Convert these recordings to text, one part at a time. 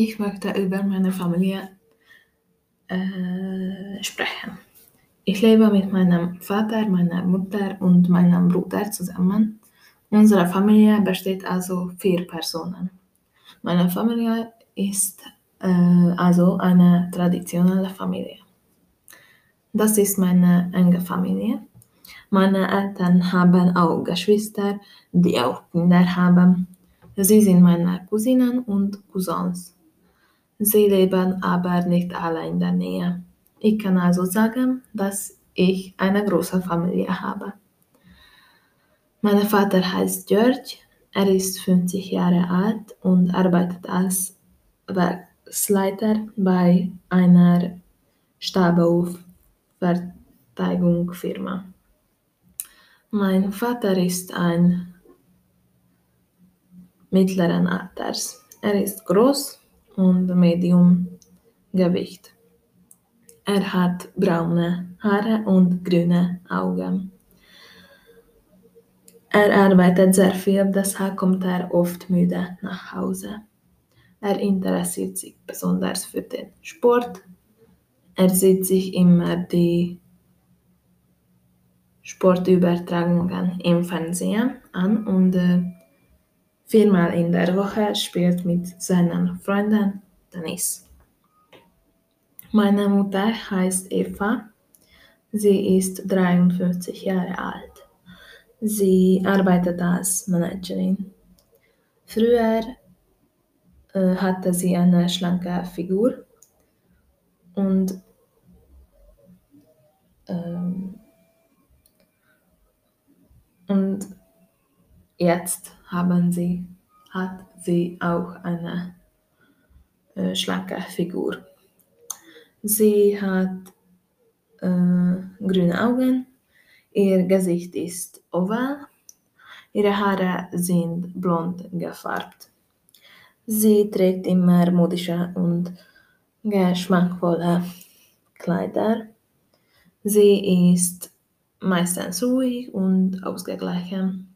Ich möchte über meine Familie äh, sprechen. Ich lebe mit meinem Vater, meiner Mutter und meinem Bruder zusammen. Unsere Familie besteht also vier Personen. Meine Familie ist äh, also eine traditionelle Familie. Das ist meine enge Familie. Meine Eltern haben auch Geschwister, die auch Kinder haben. Sie sind meine Cousinen und Cousins. Sie leben aber nicht alle in der Nähe. Ich kann also sagen, dass ich eine große Familie habe. Mein Vater heißt George, er ist 50 Jahre alt und arbeitet als Werksleiter bei einer Stahlbaufertigungsfirma. Mein Vater ist ein mittleren Alters. Er ist groß und medium Gewicht. Er hat braune Haare und grüne Augen. Er arbeitet sehr viel, deshalb kommt er oft müde nach Hause. Er interessiert sich besonders für den Sport. Er sieht sich immer die Sportübertragungen im Fernsehen an und äh, viermal in der Woche spielt mit seinen Freunden Tennis. Meine Mutter heißt Eva. Sie ist 53 Jahre alt. Sie arbeitet als Managerin. Früher äh, hatte sie eine schlanke Figur und ähm, und jetzt haben sie, hat sie auch eine äh, schlanke Figur. Sie hat äh, grüne Augen, ihr Gesicht ist oval, ihre Haare sind blond gefärbt. Sie trägt immer modische und geschmackvolle Kleider. Sie ist meistens ruhig und ausgeglichen.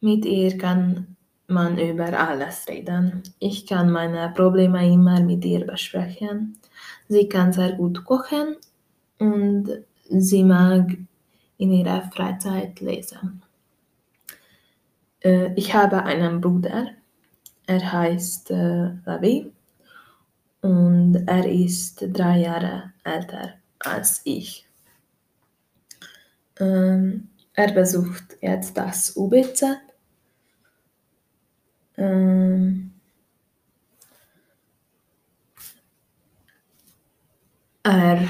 Mit ihr kann man über alles reden. Ich kann meine Probleme immer mit ihr besprechen. Sie kann sehr gut kochen und sie mag in ihrer Freizeit lesen. Äh, ich habe einen Bruder, er heißt äh, Lavi und er ist drei Jahre älter als ich. Ähm, er besucht jetzt das UBZ. Ähm, er,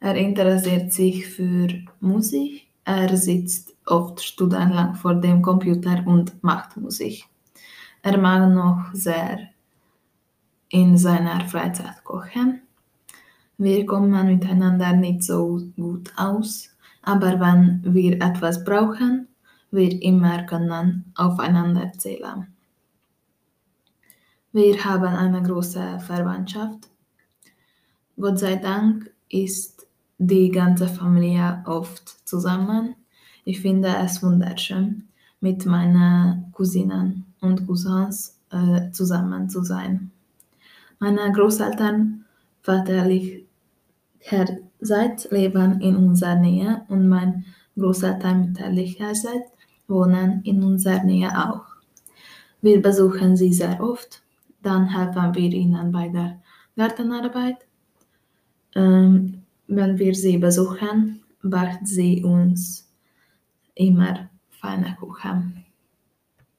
er interessiert sich für Musik. Er sitzt oft stundenlang vor dem Computer und macht Musik. Er mag noch sehr in seiner Freizeit kochen. Wir kommen miteinander nicht so gut aus, aber wenn wir etwas brauchen, wir immer können aufeinander zählen. Wir haben eine große Verwandtschaft. Gott sei Dank ist die ganze Familie oft zusammen. Ich finde es wunderschön, mit meinen Cousinen und Cousins äh, zusammen zu sein. Meine Großeltern väterlicherseits leben in unserer Nähe und mein Großeltern mütterlicherseits wohnen in unserer Nähe auch. Wir besuchen sie sehr oft, dann helfen wir ihnen bei der Gartenarbeit. Ähm, wenn wir sie besuchen, backt sie uns immer feine Kuchen.